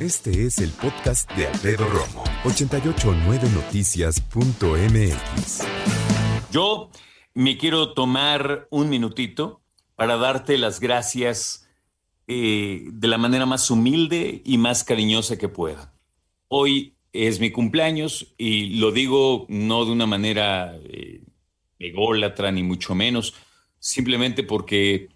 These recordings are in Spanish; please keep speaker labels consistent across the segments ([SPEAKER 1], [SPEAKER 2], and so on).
[SPEAKER 1] Este es el podcast de Alfredo Romo. 889noticias.mx.
[SPEAKER 2] Yo me quiero tomar un minutito para darte las gracias eh, de la manera más humilde y más cariñosa que pueda. Hoy es mi cumpleaños y lo digo no de una manera eh, ególatra ni mucho menos, simplemente porque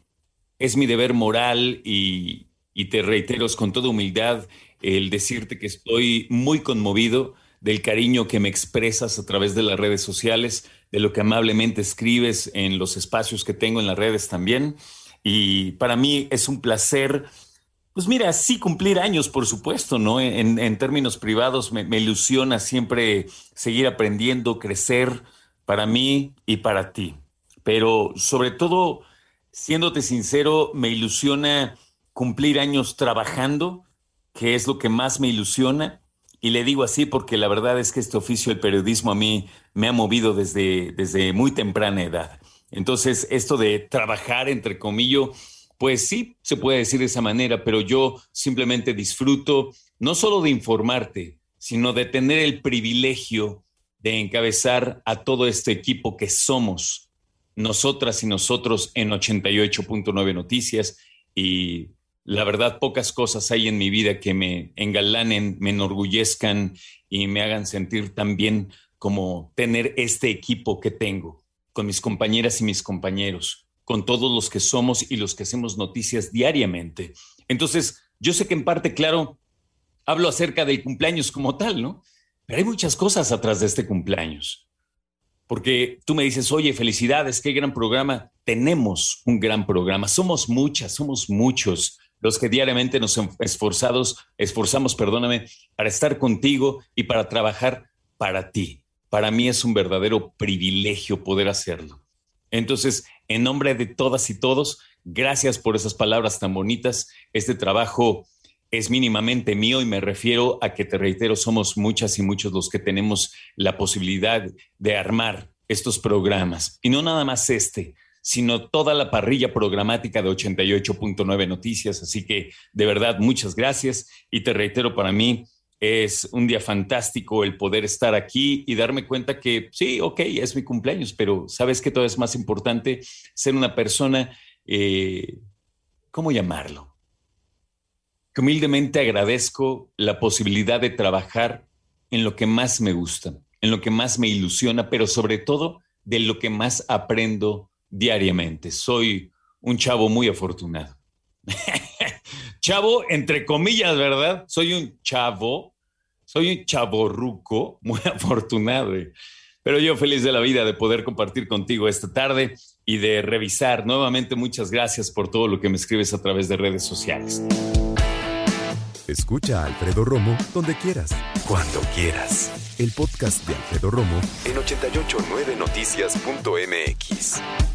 [SPEAKER 2] es mi deber moral y, y te reitero con toda humildad el decirte que estoy muy conmovido del cariño que me expresas a través de las redes sociales, de lo que amablemente escribes en los espacios que tengo en las redes también. Y para mí es un placer, pues mira, sí cumplir años, por supuesto, ¿no? En, términos privados me, me, ilusiona siempre seguir aprendiendo, crecer para mí y para ti. Pero sobre todo, siéndote sincero, me ilusiona cumplir años trabajando, que es lo que más me ilusiona. Y le digo así porque la verdad es que este oficio, el periodismo, a mí me ha movido desde, desde muy temprana edad. Entonces, esto de trabajar, entre comillas, pues sí, se puede decir de esa manera, pero yo simplemente disfruto no solo de informarte, sino de tener el privilegio de encabezar a todo este equipo que somos nosotras y nosotros en 88.9 Noticias. Y la verdad, pocas cosas hay en mi vida que me engalanen, me enorgullezcan y me hagan sentir tan bien como tener este equipo que tengo con mis compañeras y mis compañeros, con todos los que somos y los que hacemos noticias diariamente. Entonces, yo sé que en parte, claro, hablo acerca del cumpleaños como tal, ¿no? Pero hay muchas cosas atrás de este cumpleaños. Porque tú me dices, oye, felicidades, qué gran programa. Tenemos un gran programa. Somos muchas, somos muchos los que diariamente nos esforzados, esforzamos, perdóname, para estar contigo y para trabajar para ti. Para mí es un verdadero privilegio poder hacerlo. Entonces, en nombre de todas y todos, gracias por esas palabras tan bonitas. Este trabajo es mínimamente mío y me refiero a que, te reitero, somos muchas y muchos los que tenemos la posibilidad de armar estos programas. Y no nada más este, sino toda la parrilla programática de 88.9 Noticias. Así que, de verdad, muchas gracias. Y te reitero, para mí es un día fantástico el poder estar aquí y darme cuenta que sí, ok, es mi cumpleaños, pero sabes que todo es más importante ser una persona, eh, ¿cómo llamarlo? Que humildemente agradezco la posibilidad de trabajar en lo que más me gusta, en lo que más me ilusiona, pero sobre todo de lo que más aprendo diariamente. Soy un chavo muy afortunado. chavo, entre comillas, ¿verdad? Soy un chavo, soy un chavorruco muy afortunado. Pero yo feliz de la vida de poder compartir contigo esta tarde y de revisar nuevamente. Muchas gracias por todo lo que me escribes a través de redes sociales.
[SPEAKER 1] Escucha a Alfredo Romo donde quieras, cuando quieras. El podcast de Alfredo Romo en 889noticias.mx.